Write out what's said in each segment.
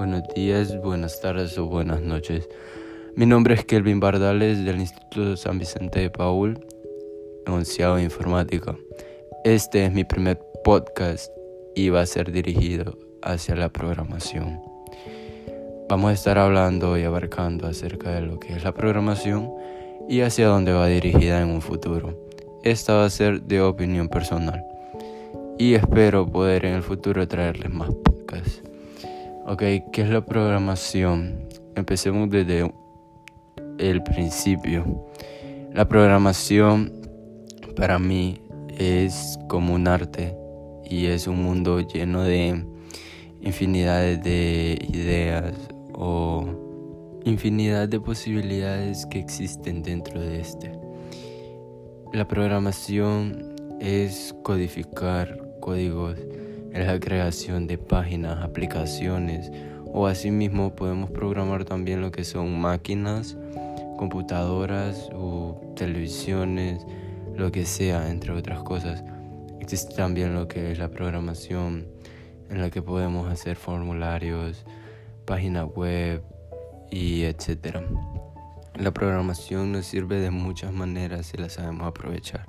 buenos días, buenas tardes o buenas noches. Mi nombre es Kelvin Bardales del Instituto San Vicente de Paul, enunciado de informática. Este es mi primer podcast y va a ser dirigido hacia la programación. Vamos a estar hablando y abarcando acerca de lo que es la programación y hacia dónde va dirigida en un futuro. Esta va a ser de opinión personal y espero poder en el futuro traerles más podcasts. Ok, ¿qué es la programación? Empecemos desde el principio. La programación para mí es como un arte y es un mundo lleno de infinidades de ideas o infinidad de posibilidades que existen dentro de este. La programación es codificar códigos, es la creación de páginas, aplicaciones o asimismo podemos programar también lo que son máquinas, computadoras o televisiones, lo que sea, entre otras cosas. Existe también lo que es la programación en la que podemos hacer formularios, páginas web y etcétera. La programación nos sirve de muchas maneras si la sabemos aprovechar.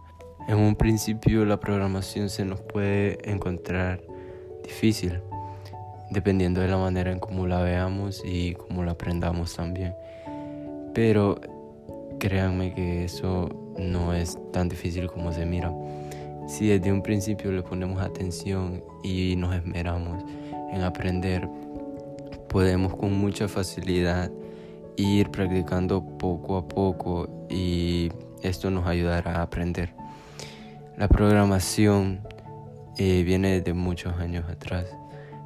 En un principio la programación se nos puede encontrar difícil, dependiendo de la manera en cómo la veamos y cómo la aprendamos también. Pero créanme que eso no es tan difícil como se mira. Si desde un principio le ponemos atención y nos esmeramos en aprender, podemos con mucha facilidad ir practicando poco a poco y esto nos ayudará a aprender. La programación eh, viene de muchos años atrás,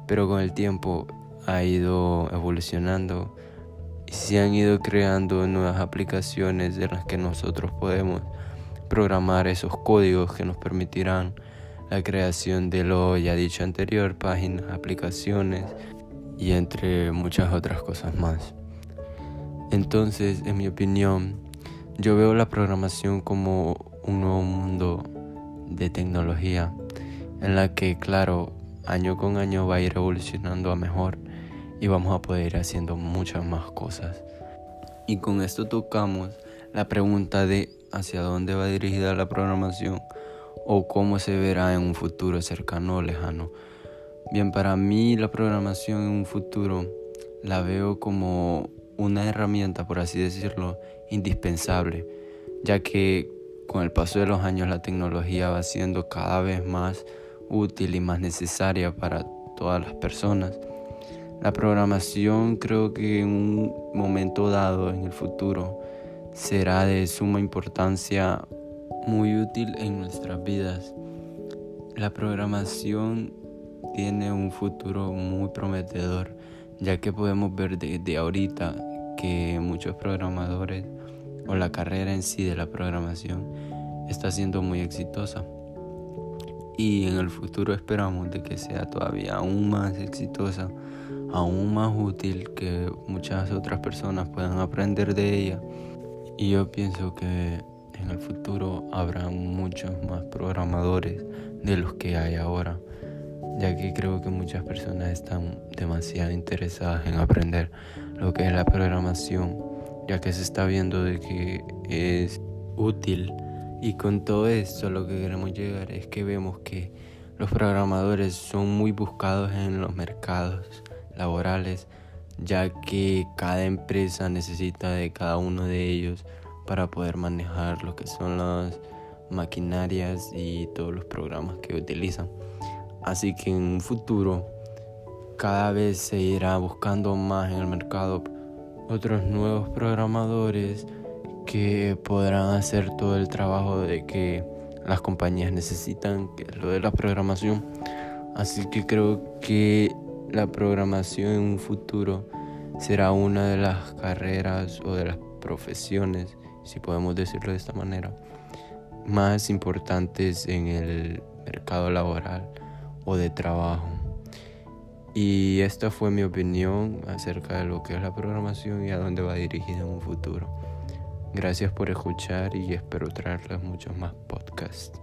pero con el tiempo ha ido evolucionando y se han ido creando nuevas aplicaciones en las que nosotros podemos programar esos códigos que nos permitirán la creación de lo ya dicho anterior, páginas, aplicaciones y entre muchas otras cosas más. Entonces, en mi opinión, yo veo la programación como un nuevo mundo de tecnología en la que, claro, año con año va a ir evolucionando a mejor y vamos a poder ir haciendo muchas más cosas. Y con esto tocamos la pregunta de hacia dónde va dirigida la programación o cómo se verá en un futuro cercano o lejano. Bien, para mí la programación en un futuro la veo como una herramienta, por así decirlo, indispensable, ya que con el paso de los años la tecnología va siendo cada vez más útil y más necesaria para todas las personas. La programación creo que en un momento dado en el futuro será de suma importancia muy útil en nuestras vidas. La programación tiene un futuro muy prometedor ya que podemos ver desde ahorita que muchos programadores o la carrera en sí de la programación está siendo muy exitosa. Y en el futuro esperamos de que sea todavía aún más exitosa, aún más útil, que muchas otras personas puedan aprender de ella. Y yo pienso que en el futuro habrá muchos más programadores de los que hay ahora, ya que creo que muchas personas están demasiado interesadas en aprender lo que es la programación ya que se está viendo de que es útil. Y con todo esto lo que queremos llegar es que vemos que los programadores son muy buscados en los mercados laborales, ya que cada empresa necesita de cada uno de ellos para poder manejar lo que son las maquinarias y todos los programas que utilizan. Así que en un futuro cada vez se irá buscando más en el mercado otros nuevos programadores que podrán hacer todo el trabajo de que las compañías necesitan, que es lo de la programación. Así que creo que la programación en un futuro será una de las carreras o de las profesiones, si podemos decirlo de esta manera, más importantes en el mercado laboral o de trabajo. Y esta fue mi opinión acerca de lo que es la programación y a dónde va dirigida en un futuro. Gracias por escuchar y espero traerles muchos más podcasts.